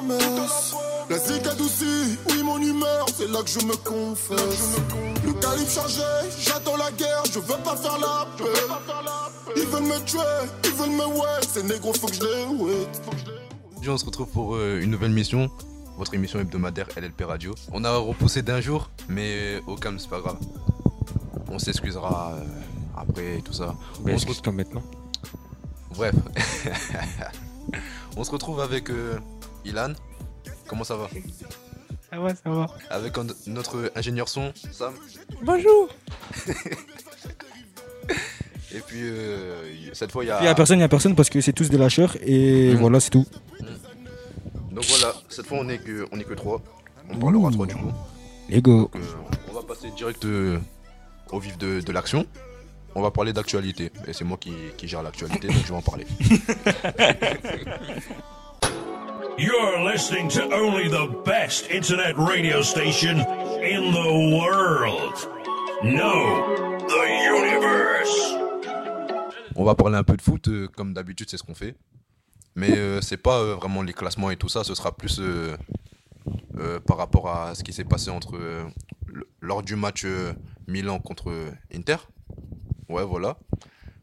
Promesse. La zik adoucie, oui mon humeur, c'est là que je me confesse. Le calibre chargé, j'attends la guerre, je veux pas faire la paix. Ils veulent me tuer, ils veulent me ouais, ces négros faut que je les ouais. Aujourd'hui, on se retrouve pour euh, une nouvelle mission, votre émission hebdomadaire LLP Radio. On a repoussé d'un jour, mais au calme, c'est pas grave. On s'excusera euh, après et tout ça. On se excuse-toi maintenant. Bref. on se retrouve avec euh, Ilan. Comment ça va Ça va, ça va. Avec un- notre ingénieur son, Sam. Bonjour. Et puis, euh, cette fois, il y a... Il y a personne, il y a personne parce que c'est tous des lâcheurs et Mhm. voilà, c'est tout. Donc voilà, cette fois, on est que, on est que trois. On parlera Ouh. trois du coup. Les go. Donc, euh, on va passer direct euh, au vif de, de l'action. On va parler d'actualité. Et c'est moi qui, qui gère l'actualité, donc je vais en parler. You're listening to only the best internet radio station in the world. No, the universe. On va parler un peu de foot, euh, comme d'habitude, c'est ce qu'on fait. Mais euh, c'est pas euh, vraiment les classements et tout ça, ce sera plus euh, euh, par rapport à ce qui s'est passé entre euh, lors du match euh, Milan contre euh, Inter. Ouais, voilà.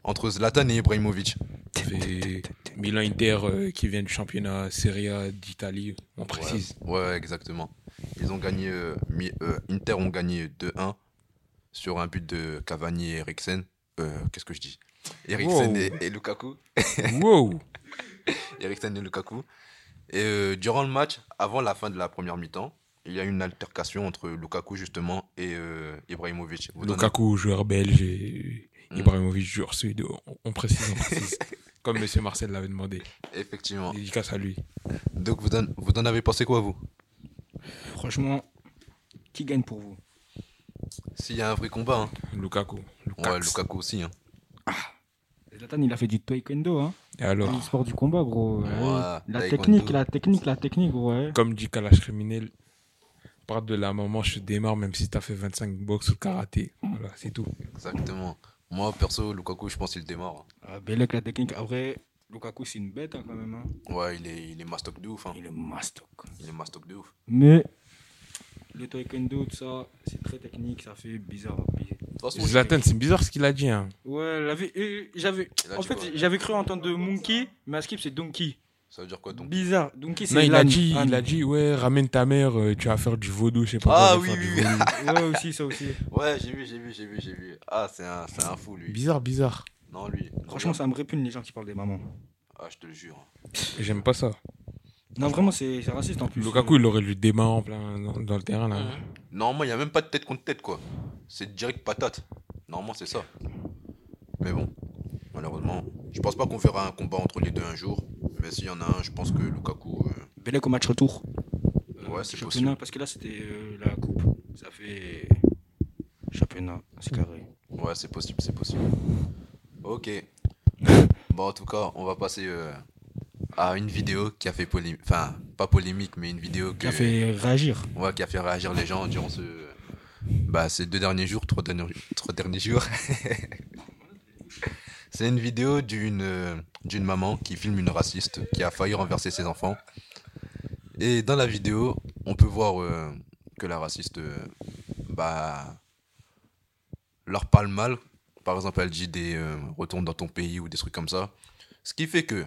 Entre Zlatan et Ibrahimovic. Milan Inter euh, qui vient du championnat Serie A d'Italie, on précise. Ouais, exactement. Ils ont gagné, euh, euh, Inter ont gagné 2-1 sur un but de Cavani et Eriksen. Qu'est-ce que je dis? Eriksen Wow. et, et Lukaku. Wow. Eriksen et Lukaku. Et durant le match, avant la fin de la première mi-temps, il y a eu une altercation entre Lukaku justement et Ibrahimovic. Vous donnez- Lukaku, joueur belge, et Mm. Ibrahimovic, joueur suédois. On, on précise, on précise. Comme Monsieur Marcel l'avait demandé. Effectivement. Dédicace à lui. Donc vous en, vous en avez pensé quoi vous? Franchement, qui gagne pour vous? S'il y a un vrai combat, hein. Lukaku. ouais, Lukaku. Lukaku aussi. Hein. Zlatan, il a fait du taekwondo, hein. Et alors, Le sport du combat, gros. ouais. Ouais, La taekwondo. technique, la technique, la technique, gros, ouais. comme dit Kalash Criminel, part de la maman, je démarre même si t'as fait 25 box ou karaté. Voilà, c'est tout. Exactement. Moi perso, Lukaku, je pense qu'il démarre. Ah, Belek, la technique. Après, Lukaku, c'est une bête, hein, quand même. hein. Ouais, il est, il est mastoc de ouf. Hein. Il est mastoc. Il est mastoc de ouf. Mais le taekwondo, tout ça, c'est très technique, ça fait bizarre. Zlatan, c'est bizarre ce qu'il a dit. Hein. Ouais, la vie- euh, j'avais, en fait, j'avais cru entendre monkey, mais à skip c'est donkey. Ça veut dire quoi donc Bizarre. Donkey, c'est Non, il a, dit, il a dit, ouais, ramène ta mère, euh, tu vas faire du vaudou, je sais pas Ah quoi, oui, oui. Ouais, aussi, ça aussi. Ouais, j'ai vu, j'ai vu, j'ai vu, j'ai vu. Ah, c'est un, c'est un fou lui. Bizarre, bizarre. Non, lui. Franchement, ça me répugne les gens qui parlent des mamans. Ah, je te le jure. J'aime pas ça. Non, vraiment, c'est c'est raciste en plus. Lukaku, il aurait lui des mains en plein dans, dans le terrain. Là. Normalement, il n'y a même pas de tête contre tête, quoi. C'est direct patate. Normalement, c'est ça. Mais bon, malheureusement, je pense pas qu'on verra un combat entre les deux un jour. Mais s'il y en a un, je pense que Lukaku. euh, Belek au match retour. Ouais, c'est possible. parce que là, c'était euh, la coupe. Ça fait championnat, c'est carré. Ouais, c'est possible, c'est possible. Ok. Bon, en tout cas, on va passer euh, à une vidéo qui a fait polémique. Enfin, pas polémique, mais une vidéo que- Qui a fait réagir. Ouais, qui a fait réagir les gens durant ce, bah, ces deux derniers jours, trois derniers, trois derniers jours. C'est une vidéo d'une euh, d'une maman qui filme une raciste qui a failli renverser ses enfants. Et dans la vidéo, on peut voir euh, que la raciste euh, bah, leur parle mal. Par exemple, elle dit des euh, retourne dans ton pays ou des trucs comme ça. Ce qui fait que,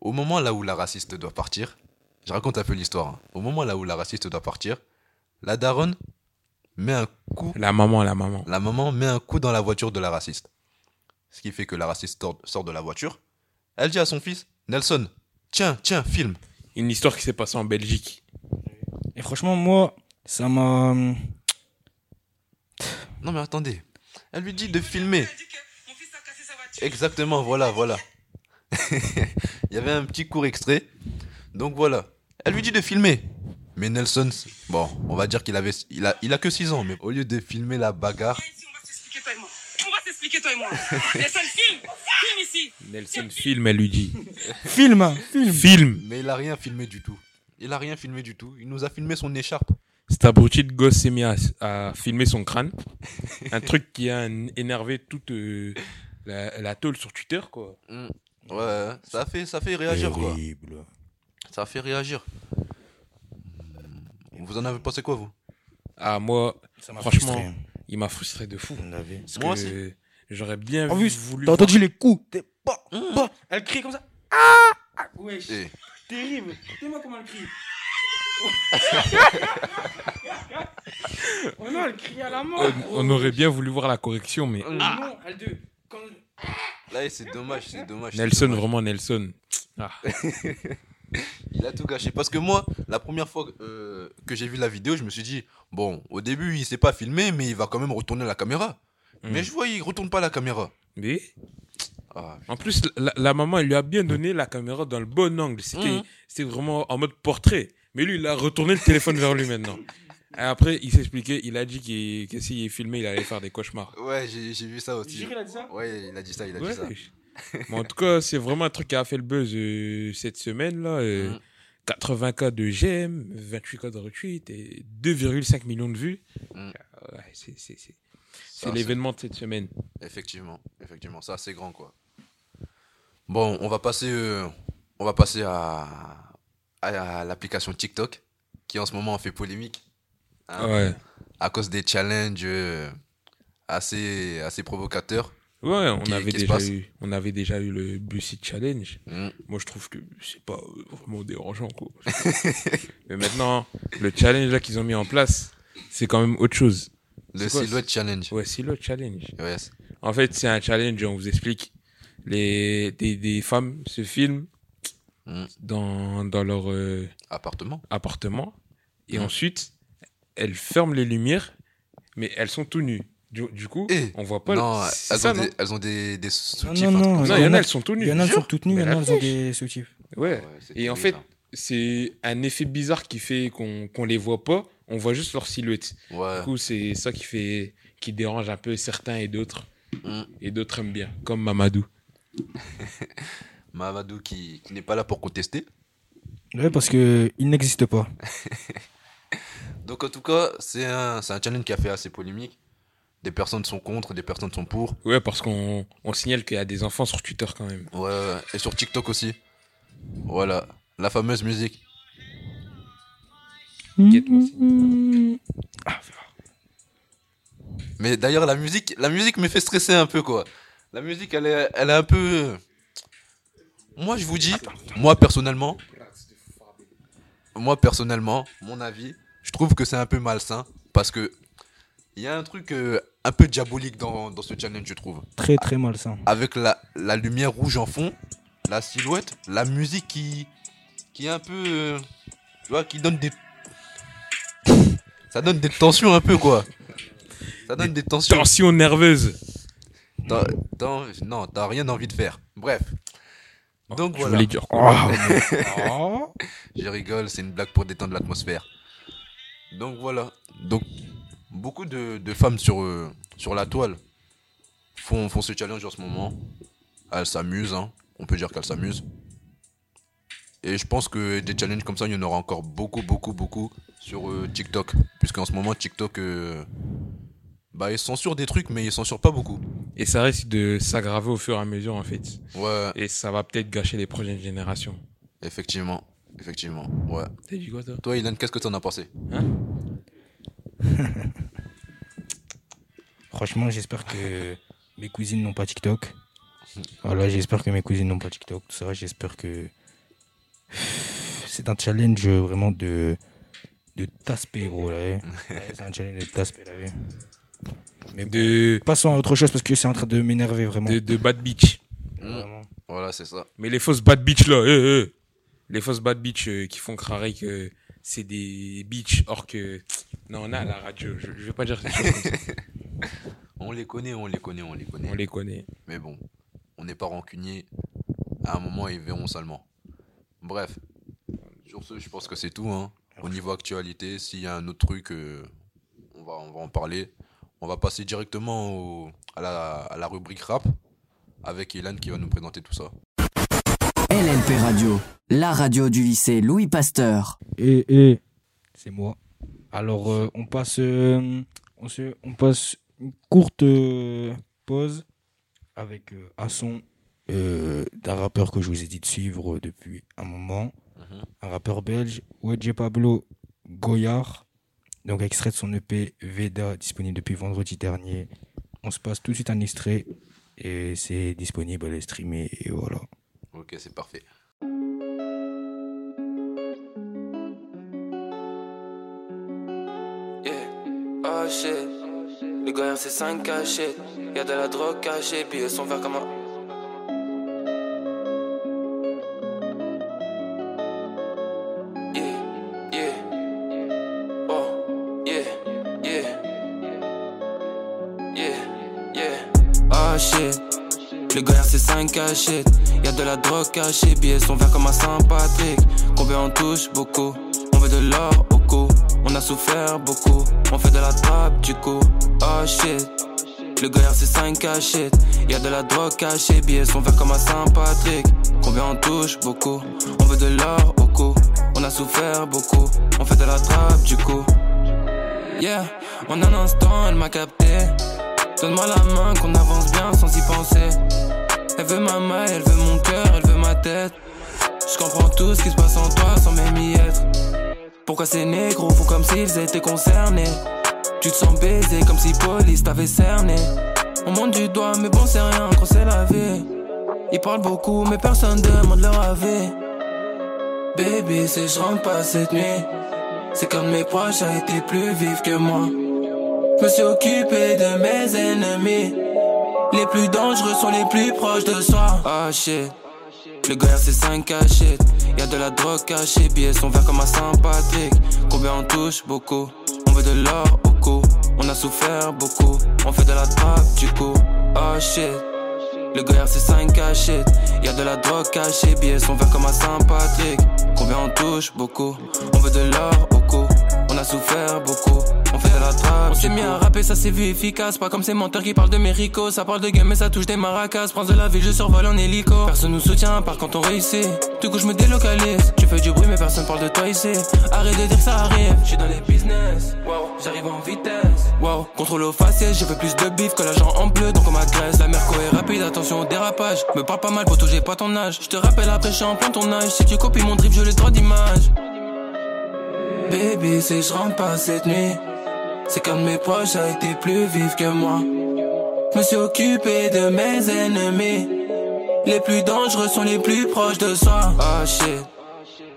au moment là où la raciste doit partir, je raconte un peu l'histoire. hein. Au moment là où la raciste doit partir, la daronne met un coup, La maman, la maman. la maman met un coup dans la voiture de la raciste. Ce qui fait que la raciste sort, de la voiture. Elle dit à son fils, Nelson, tiens, tiens, filme. Une histoire qui s'est passée en Belgique. Et franchement, moi, ça m'a. Non, mais attendez. Elle lui dit de filmer. Exactement, voilà, voilà. Il y avait un petit court extrait. Donc voilà. Elle lui dit de filmer. Mais Nelson, bon, on va dire qu'il avait, il a, il a que 6 ans, mais au lieu de filmer la bagarre, Toi et moi. Nelson, filme Filme ici Nelson filme, elle lui dit. Film Film Filme mais il a rien filmé du tout. Il a rien filmé du tout. Il nous a filmé son écharpe. Cet abruti de gosse s'est mis à, à filmer son crâne. Un truc qui a énervé toute euh, la, la tôle sur Twitter, quoi. Mm. Ouais, ça fait, ça fait réagir quoi. Horrible. Ça fait réagir. Vous en avez pensé quoi vous? Ah, moi, Ça m'a Franchement, frustré. il m'a frustré de fou. Parce Moi que J'aurais bien En vu- plus, voulu. T'as voir- entendu les coups Mmh. pas. Elle crie comme ça. Ah, ah Wesh. Eh, Terrible. Dis-moi comment elle crie. oh non, elle crie à la mort. on, on aurait bien voulu voir la correction, mais Mm. Non, elle de. Quand... Là, c'est dommage, c'est dommage. Nelson, dommage. vraiment Nelson. Ah. Il a tout gâché. Parce que moi, la première fois euh, que j'ai vu la vidéo, je me suis dit, bon, au début, il s'est pas filmé, mais il va quand même retourner la caméra. Mm. Mais je vois, il retourne pas la caméra. Mais Ah, en plus, la, la maman, elle lui a bien donné la caméra dans le bon angle. C'était c'était vraiment en mode portrait. Mais lui, il a retourné le téléphone vers lui maintenant. Et après, il s'est expliqué, il a dit qu'il- que s'il filmait, il allait faire des cauchemars. ouais, j'ai vu ça aussi. Il a dit ça Ouais, il a dit ça, il a Ouais. dit ça. Mais en tout cas, c'est vraiment un truc qui a fait le buzz euh, cette semaine là. euh, Mhm. 80K de j'aime, 28K de retweet et 2,5 millions de vues. Mhm. Euh, ouais, c'est c'est- l'événement de cette semaine. Effectivement, effectivement, ça c'est grand quoi. Bon, on va passer, euh, on va passer à, à l'application TikTok qui en ce moment fait polémique hein, Ouais. à cause des challenges euh, assez, assez provocateurs. Ouais, on Qui- avait, qui déjà eu, on avait déjà eu le Bussy Challenge. Mm. Moi, je trouve que c'est pas euh, vraiment dérangeant. Quoi. Mais maintenant, le challenge là qu'ils ont mis en place, c'est quand même autre chose. Le quoi, Silhouette Challenge. Ouais, le challenge. Ouais, En fait, c'est un challenge, on vous explique. Les, des, des femmes se filment Mm. dans, dans leur euh, appartement. appartement et Mm. ensuite, elles ferment les lumières, mais elles sont tout nues. Du, du coup, Eh, on voit pas non, elles, ça, ont non des, elles ont des, des soutifs. non, non, comme Non, ça. il y en a- elles sont tout nues. Il y en a Jure. sont toutes nues, il y en a qui ont des soutifs. Ouais. Ouais, Et en fait, c'est un effet bizarre qui fait qu'on qu'on les voit pas, on voit juste leur silhouette. ouais. Du coup, c'est ça qui fait qui dérange un peu certains et d'autres Mm. et d'autres aiment bien, comme Mamadou. Mamadou qui, qui n'est pas là pour contester. Ouais, parce que il n'existe pas. Donc en tout cas, c'est un, c'est un challenge qui a fait assez polémique. Des personnes sont contre, des personnes sont pour. Ouais, parce qu'on on signale qu'il y a des enfants sur Twitter quand même. Ouais, ouais, et sur TikTok aussi. Voilà, la fameuse musique. Guette-moi ça. Mais d'ailleurs, la musique, la musique me fait stresser un peu, quoi. La musique, elle est, elle est un peu. Moi, je vous dis, moi personnellement, moi personnellement, mon avis, je trouve que c'est un peu malsain parce que il y a un truc euh, un peu diabolique dans, dans ce challenge, je trouve. Très très malsain. Avec la, la lumière rouge en fond, la silhouette, la musique qui, qui est un peu, euh, tu vois, qui donne des, ça donne des tensions un peu, quoi. Ça donne des tensions. Tension nerveuse. T'as- t'as- non, t'as rien envie de faire. Bref. Donc Je voilà. voulais dire quoi Oh. Je rigole, c'est une blague pour détendre l'atmosphère. Donc voilà. Donc beaucoup de, de femmes sur, euh, sur la toile font, font ce challenge en ce moment. Elles s'amusent, hein. on peut dire qu'elles s'amusent. Et je pense que des challenges comme ça, il y en aura encore beaucoup, beaucoup, beaucoup sur euh, TikTok. Puisqu'en ce moment, TikTok, euh, bah, ils censurent des trucs, mais ils censurent pas beaucoup. Et ça risque de s'aggraver au fur et à mesure en fait. Ouais, Et ça va peut-être gâcher les prochaines générations. effectivement. Effectivement, ouais. T'as dit quoi toi? Toi, Ilan, qu'est-ce que t'en as pensé? Franchement, j'espère que mes cousines n'ont pas TikTok. Voilà, j'espère que mes cousines n'ont pas TikTok. Tout ça, j'espère que c'est un challenge vraiment de de gros. Là, ouais. Ouais, c'est un challenge de tasse-paix, là, ouais. Mais de, passons à autre chose parce que c'est en train de m'énerver vraiment. de, de bad bitch. Vraiment. Voilà, c'est ça. Mais les fausses bad bitch là, eh, eh. les fausses bad bitch euh, qui font crarer que c'est des bitches. Or que. Non, on a à la radio. Je, je vais pas dire. On les connaît, on les connaît, on les connaît. On les connaît. Mais bon, on n'est pas rancunier. À un moment, ils verront seulement. Bref, sur ce, je pense que c'est tout. Hein. Au niveau actualité, s'il y a un autre truc, euh, on, va, on va en parler. On va passer directement au- à, la, à la rubrique rap avec Ilan qui va nous présenter tout ça. LLP Radio, la radio du lycée Louis Pasteur. Et, et c'est moi. Alors, euh, on passe, euh, on, se, on passe une courte euh, pause avec euh, un son euh, d'un rappeur que je vous ai dit de suivre depuis un moment. Mhm. Un rappeur belge, Wedge Pablo Goyard. Donc, extrait de son EP Veda, disponible depuis vendredi dernier. On se passe tout de suite un extrait et c'est disponible à les streamer. Et voilà. Ok, c'est parfait. Yeah, oh shit. Le gars c'est 5 cachets. Y'a de la drogue cachée, puis son verre comme un. 5 cachettes. Y'a de la drogue cachée, billets son verre comme un Saint-Patrick. Combien on touche beaucoup? On veut de l'or au cou. On a souffert beaucoup. On fait de la trappe du coup. Oh shit. Le gars c'est 5 cachettes. Y'a de la drogue cachée, billets son verre comme un Saint-Patrick. Combien on touche beaucoup? On veut de l'or au cou. On a souffert beaucoup. On fait de la trappe du coup. Yeah, en un instant elle m'a capté. Donne-moi la main qu'on avance bien sans y penser. Elle veut ma main, elle veut mon cœur, elle veut ma tête. Je comprends tout ce qui se passe en toi sans même y être. Pourquoi ces négros font comme s'ils étaient concernés? Tu te sens baisé comme si police t'avait cerné. On monte du doigt, mais bon, c'est rien quand c'est la vie. Ils parlent beaucoup, mais personne demande leur avis. Baby, si je rentre pas cette nuit, c'est comme mes proches a été plus vif que moi. Je me suis occupé de mes ennemis. Les plus dangereux sont les plus proches de soi. Ah shit. Le gars c'est 5 cachettes. Y'a de la drogue cachée, billets sont verts comme un Saint-Patrick. Combien on touche? Beaucoup. On veut de l'or au cou. On a souffert beaucoup. On fait de la trappe du coup. Oh shit. Le gars c'est 5 cachettes. Y'a de la drogue cachée, billets sont verts comme un Saint-Patrick. Combien on touche? Beaucoup. On veut de l'or au cou. On a souffert beaucoup. On fait de la trappe. On s'est mis à rapper, ça s'est vu efficace. Pas comme ces menteurs qui parlent de mérico. Ça parle de game, mais ça touche des maracas. Prince de la ville, je survole en hélico. Personne nous soutient, à part quand on réussit. Du coup, je me délocalise. Tu fais du bruit, mais personne parle de toi ici. Arrête de dire que ça arrive. Je suis dans les business. Wow, j'arrive en vitesse. Wow, contrôle au faciès. J'ai fait plus de bif que l'agent en bleu, donc on m'agresse. La merco est rapide, attention au dérapage. Me parle pas mal pour toucher pas ton âge. Je te rappelle après, je suis en plein tournage. Si tu copies mon drip, je les droits d'image. Baby, si je rentre pas cette nuit, c'est comme mes proches a été plus vif que moi. Je me suis occupé de mes ennemis. Les plus dangereux sont les plus proches de soi. Ah shit.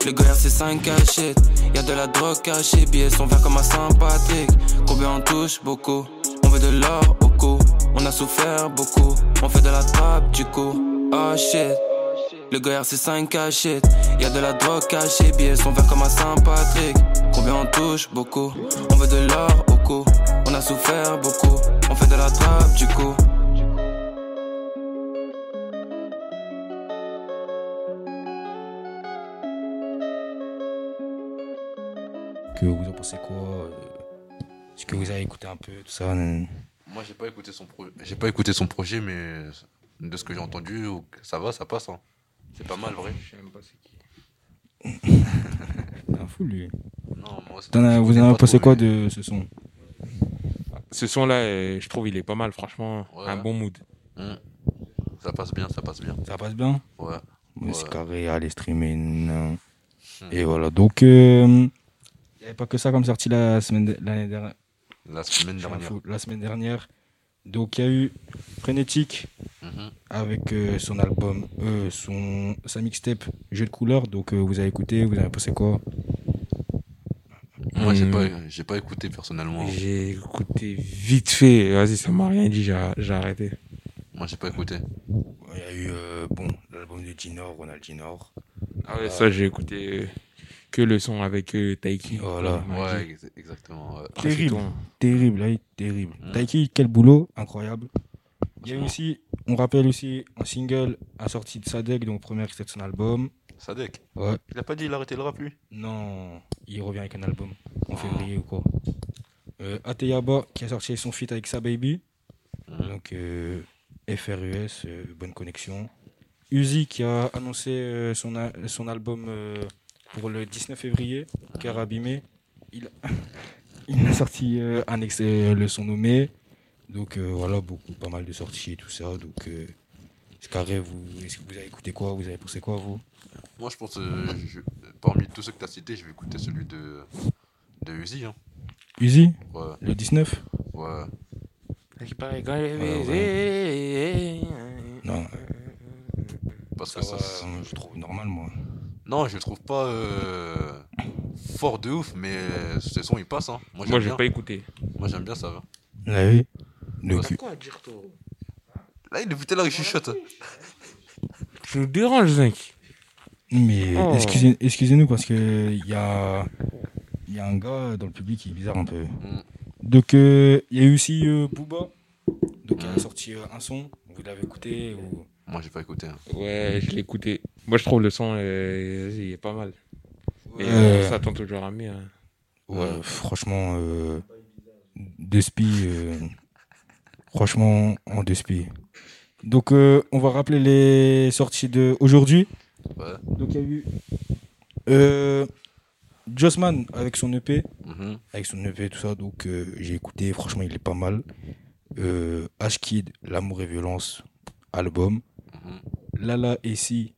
Le gars c'est 5 cachettes. Y'a de la drogue cachée, billets sont verts comme un Saint-Patrick. Combien on touche? Beaucoup. On veut de l'or au cou. On a souffert beaucoup. On fait de la trappe du coup. Ah shit. Le gars c'est 5 cachettes. Y'a de la drogue cachée, billets sont verts comme un Saint-Patrick. Combien on touche? Beaucoup. On veut de l'or On a souffert beaucoup. On fait de la trappe du coup. Que vous en pensez quoi euh, Est-ce que vous avez écouté un peu tout ça Moi, j'ai pas écouté son pro- j'ai pas écouté son projet, mais de ce que j'ai entendu, ça va, ça passe. hein. C'est pas mal, vrai. Je sais même pas c'est qui. Un fou lui. Non, moi, je vous en avez pensé quoi de ce son? Ce son-là, euh, je trouve il est pas mal, franchement. Ouais. Un bon mood. Hmm. Ça passe bien, ça passe bien. Ça passe bien? Ouais. Mais Ouais. C'est carré, allez streamer. non. Hmm. Et voilà, donc il n'y avait pas que ça comme sorti la semaine de- l'année dernière. La semaine dernière. fou, La semaine dernière. Donc il y a eu Frénétique Mhm. avec euh, son album, euh, son, sa mixtape Jeu de couleurs. Donc euh, vous avez écouté, vous avez pensé quoi? Moi, j'ai Hmm. pas, j'ai pas écouté personnellement. J'ai écouté vite fait. Vas-y, ça m'a rien dit, j'ai j'ai arrêté. Moi, j'ai pas écouté. Il y a eu euh, bon, l'album de Ginor, Ronald Ginor. Ah ouais, ça j'ai écouté. que le son avec euh, Taiki. Voilà. Ouais, ex- exactement. ouais. Terrible. Terrible, là, terrible. Mm. Taiki, quel boulot, incroyable. Il y a eu aussi, on rappelle aussi un single assorti de Sadek, donc premier extrait de son album. Sadek. Ouais. Il a pas dit il a arrêté le rap, lui? Non, il revient avec un album en février ou quoi. Euh, Ateyaba qui a sorti son feat avec sa baby. Mhm. Donc euh, FRUS, euh, bonne connexion. Uzi qui a annoncé euh, son, a- son album euh, pour le 19 février, Cœur abîmé. Il, il a sorti euh, un le son nommé. Donc euh, voilà, beaucoup, pas mal de sorties et tout ça. Donc euh, carré, vous, est-ce que vous avez écouté quoi Vous avez pensé quoi vous? Moi, je pense, euh, je- parmi tous ceux que tu as cités, je vais écouter celui de, de Uzi. Hein. Uzi, Ouais, le 19 ouais. Non, Parce ça que va, ça. euh, je trouve normal moi. Non, je le trouve pas euh, fort de ouf, mais ce son il passe. Hein. Moi, j'aime Moi, j'ai bien. pas écouté. Moi, j'aime bien ça. Va. Oui. Le cul. quoi à dire, toi? Là, il est putain là, il chuchote. Tu nous déranges, Zinc. Mais Oh. excusez, excusez-nous parce que il y a, il y a un gars dans le public qui est bizarre un peu. Mm. Donc euh, il y a eu aussi euh, Booba, donc il a sorti euh, un son. Vous l'avez écouté ou... Moi, j'ai pas écouté. hein. Ouais, je l'ai écouté. Moi, je trouve le son, euh, il est pas mal. Mais Euh, on s'attend toujours à mieux. hein. Ouais, franchement, euh, euh, franchement, en deux spies. Donc, euh, on va rappeler les sorties de aujourd'hui. Ouais. Donc, il y a eu euh, Jossman avec son EP, Mhm. avec son EP, tout ça. Donc, euh, j'ai écouté, franchement, il est pas mal. Euh, Ashkid, L'amour et violence, album. Mhm. Lala et Si,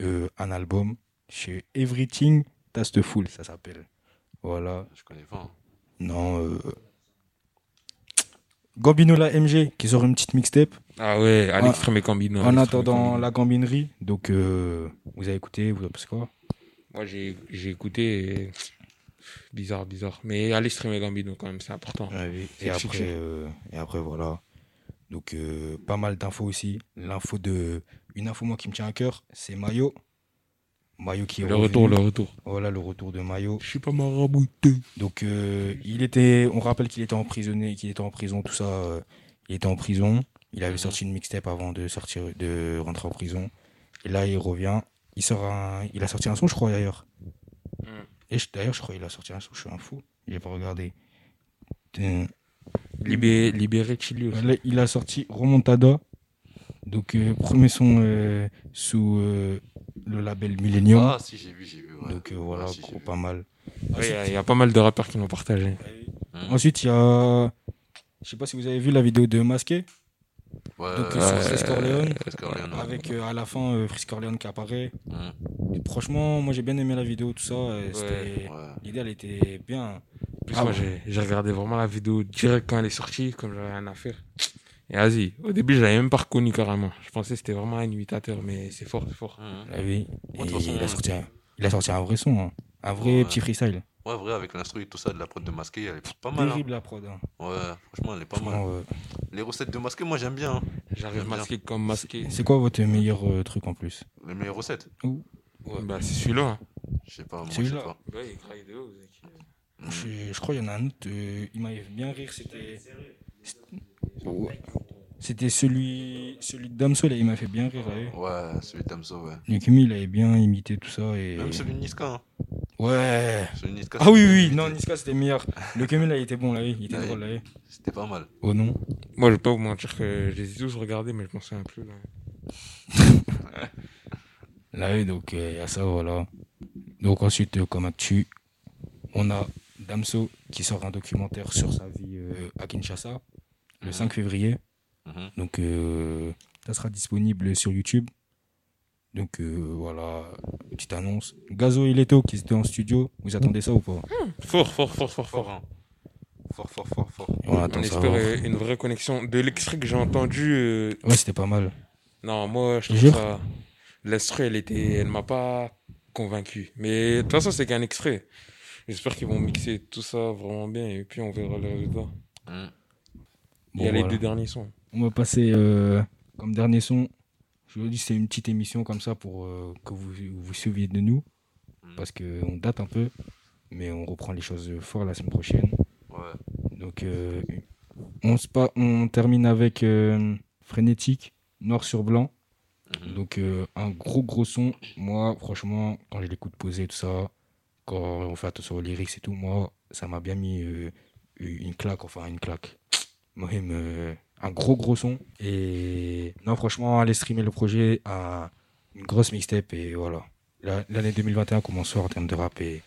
un album. Chez Everything Tasteful, ça s'appelle. Voilà. Je connais pas. hein. Non. Euh... Gambinola MG qui sort une petite mixtape Ah ouais, à l'extrême et Cambino. en attendant la gambinerie. Donc, euh, vous avez écouté, vous avez pensé quoi? Moi, j'ai j'ai écouté. et- Bizarre, bizarre. Mais à l'extrême et Gambino, quand même, c'est important. Et après, euh, et après, voilà. Donc, euh, pas mal d'infos aussi. L'info de. Une info, moi, qui me tient à cœur, c'est Mayo. Mayo qui est Le revenu. retour, le retour. Voilà, le retour de Mayo. Je suis pas marabouté. Donc, euh, il était, on rappelle qu'il était emprisonné, qu'il était en prison, tout ça. euh, il était en prison. Il avait sorti une mixtape avant de sortir, de rentrer en prison. Et là, il revient. Il sort un, il a sorti un son, je crois d'ailleurs. Mm. Et je- d'ailleurs, je crois qu'il a sorti un son. Je suis un fou. J'ai pas regardé. Euh, Libé, libéré Chili aussi. là, il a sorti Remontada. Donc, euh, premier son euh, sous euh, le label Millennium. Ah, si, j'ai vu, j'ai vu. ouais. Donc euh, voilà, si, gros, vu. pas mal. Ouais, Il y a- il y, a pas mal de rappeurs qui l'ont partagé. Mhm. Ensuite, il y a. Je sais pas si vous avez vu la vidéo de Masqué. Ouais, Donc, euh, Frisk. Avec euh, à la fin euh, Frisk Orleans qui apparaît. Et franchement, moi j'ai bien aimé la vidéo, tout ça. Ouais, c'était- Ouais. L'idée elle était bien. Ah moi, j'ai regardé vraiment la vidéo direct quand elle est sortie, comme j'avais rien à faire. Et vas-y, au début, je l'avais même pas reconnu carrément. Je pensais que c'était vraiment un imitateur, mais c'est fort, c'est fort. Ah oui. Ouais, Et il, a ouais. sorti un, il a sorti un vrai son, hein. un vrai Ouais. petit freestyle. Ouais, vrai, avec l'instru et tout ça de la prod de masqué, elle est pas mal. hein. Terrible la prod. hein. Ouais, franchement, elle est pas mal. Euh, Les recettes de masqué, moi j'aime bien. hein. J'arrive J'aime bien. masqué comme masqué. C'est quoi votre meilleur euh, truc en plus? Les meilleures recettes? Bah, c'est celui-là. hein. Je sais pas, moi je Celui-là. sais pas. Bah, il de haut, je, je crois qu'il y en a un autre, euh, il m'avait fait bien rire, c'était. C'était celui, celui de Damso, là, il m'a fait bien rire. Là, Ouais, celui d'Amso, ouais. Yukimi, il avait bien imité tout ça. Et... Même celui de Niska. Hein. Ouais. Celui de Niska, Ah oui, oui, imité. non, Niska c'était meilleur. Le Yukimi, là, il était bon, là, il était Ouais. drôle, là. C'était pas mal. Oh non. Moi, je vais pas vous mentir que je les ai tous regardés, mais je m'en souviens plus. Là. Là, oui, donc, il y a ça, voilà. Donc, ensuite, euh, comme actu, on a Damso qui sort un documentaire sur sa vie euh, à Kinshasa le Mhm. 5 février. Mhm. Donc, euh, ça sera disponible sur YouTube. Donc, euh, voilà, petite annonce. Gazo et Leto qui étaient en studio, vous attendez ça ou pas? Fort, fort, fort, fort, Fort, fort. hein. Fort, fort, fort, fort. On On attend ça. espère une vraie connexion. De l'extrait que j'ai entendu, euh, Ouais, c'était pas mal. non, moi, je trouve ça. L'instru, elle était, elle m'a pas convaincu. Mais de toute façon, c'est qu'un extrait. J'espère qu'ils vont mixer tout ça vraiment bien et puis on verra le résultat. Mhm. Il y a Bon, les voilà. deux derniers sons. On va passer euh, comme dernier son. Je vous dis, c'est une petite émission comme ça pour euh, que vous vous souviez de nous. parce qu'on date un peu, mais on reprend les choses fort la semaine prochaine. Ouais. Donc, euh, on, on termine avec euh, Frénétique, noir sur blanc. Mhm. Donc, euh, un gros, gros son. Moi, franchement, quand je l'écoute poser, tout ça, quand on fait attention aux lyrics et tout, moi, ça m'a bien mis euh, une claque, enfin, une claque. Euh, un gros, gros son. Et non, franchement, allez streamer le projet à une grosse mixtape et voilà. La- L'année 2021 commence en termes de rap et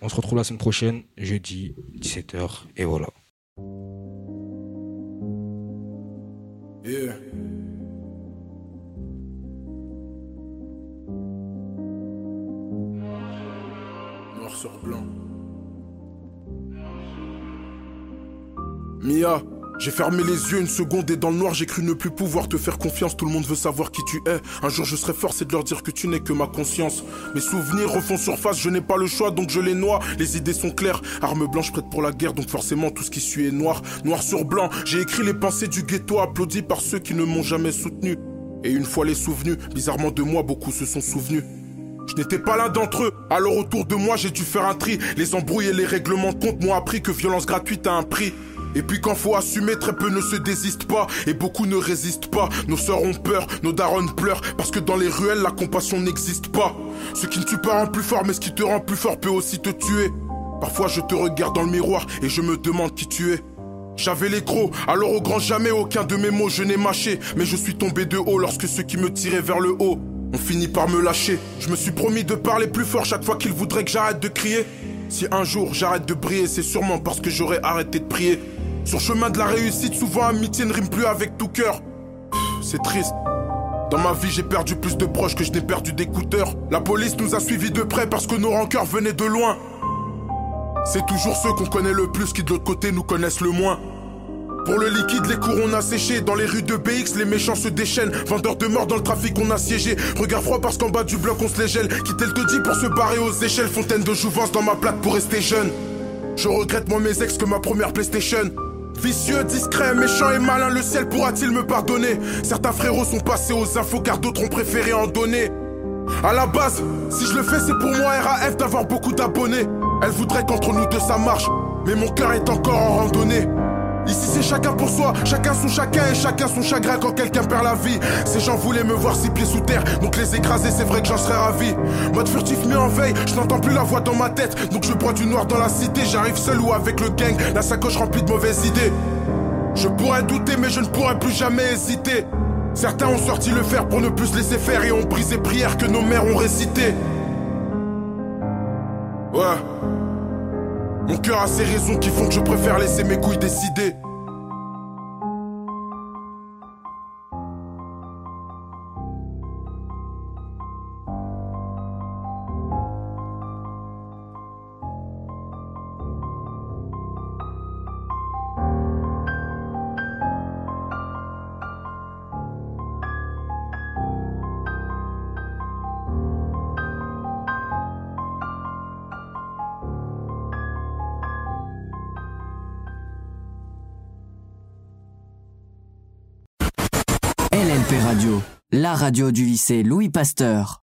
on se retrouve la semaine prochaine, jeudi, 17h, et voilà. Noir sur blanc. Mia, j'ai fermé les yeux une seconde et dans le noir j'ai cru ne plus pouvoir te faire confiance. Tout le monde veut savoir qui tu es. Un jour je serai forcé de leur dire que tu n'es que ma conscience. Mes souvenirs refont surface, je n'ai pas le choix donc je les noie. Les idées sont claires, arme blanche prête pour la guerre donc forcément tout ce qui suit est noir. Noir sur blanc, j'ai écrit les pensées du ghetto applaudi par ceux qui ne m'ont jamais soutenu. Et une fois les souvenus, bizarrement de moi beaucoup se sont souvenus. Je n'étais pas l'un d'entre eux, alors autour de moi j'ai dû faire un tri. Les embrouilles et les règlements de compte m'ont appris que violence gratuite a un prix. Et puis quand faut assumer, très peu ne se désistent pas et beaucoup ne résistent pas. Nos sœurs ont peur, nos darons pleurent parce que dans les ruelles la compassion n'existe pas. Ce qui ne tue pas rend plus fort, mais ce qui te rend plus fort peut aussi te tuer. Parfois je te regarde dans le miroir et je me demande qui tu es. J'avais les alors au grand jamais aucun de mes mots je n'ai mâché. Mais je suis tombé de haut lorsque ceux qui me tiraient vers le haut ont fini par me lâcher. Je me suis promis de parler plus fort chaque fois qu'ils voudraient que j'arrête de crier. Si un jour j'arrête de briller, c'est sûrement parce que j'aurais arrêté de prier. Sur chemin de la réussite, souvent amitié ne rime plus avec tout cœur. C'est triste. Dans ma vie, j'ai perdu plus de proches que je n'ai perdu d'écouteurs. La police nous a suivis de près parce que nos rancœurs venaient de loin. C'est toujours ceux qu'on connaît le plus qui de l'autre côté nous connaissent le moins. Pour le liquide, les cours on a. Dans les rues de BX, les méchants se déchaînent. Vendeurs de mort dans le trafic, on a siégé. Regard froid parce qu'en bas du bloc, on se les gèle. Quitter le taudis pour se barrer aux échelles? Fontaine de jouvence dans ma plaque pour rester jeune. Je regrette moins mes ex que ma première PlayStation. Vicieux, discret, méchant et malin, le ciel pourra-t-il me pardonner? Certains frérots sont passés aux infos car d'autres ont préféré en donner. À la base, si je le fais, c'est pour moi RAF d'avoir beaucoup d'abonnés. Elle voudrait qu'entre nous deux ça marche, mais mon cœur est encore en randonnée. Ici c'est chacun pour soi, chacun son chacun et chacun son chagrin quand quelqu'un perd la vie. Ces gens voulaient me voir six pieds sous terre, donc les écraser c'est vrai que j'en serais ravi. Mode furtif mis en veille, je n'entends plus la voix dans ma tête, donc je bois du noir dans la cité. J'arrive seul ou avec le gang, la sacoche remplie de mauvaises idées. Je pourrais douter mais je ne pourrais plus jamais hésiter. Certains ont sorti le fer pour ne plus se laisser faire et ont brisé prières que nos mères ont récitées. Ouais. Mon cœur a ses raisons qui font que je préfère laisser mes couilles décider. Radio du lycée Louis Pasteur.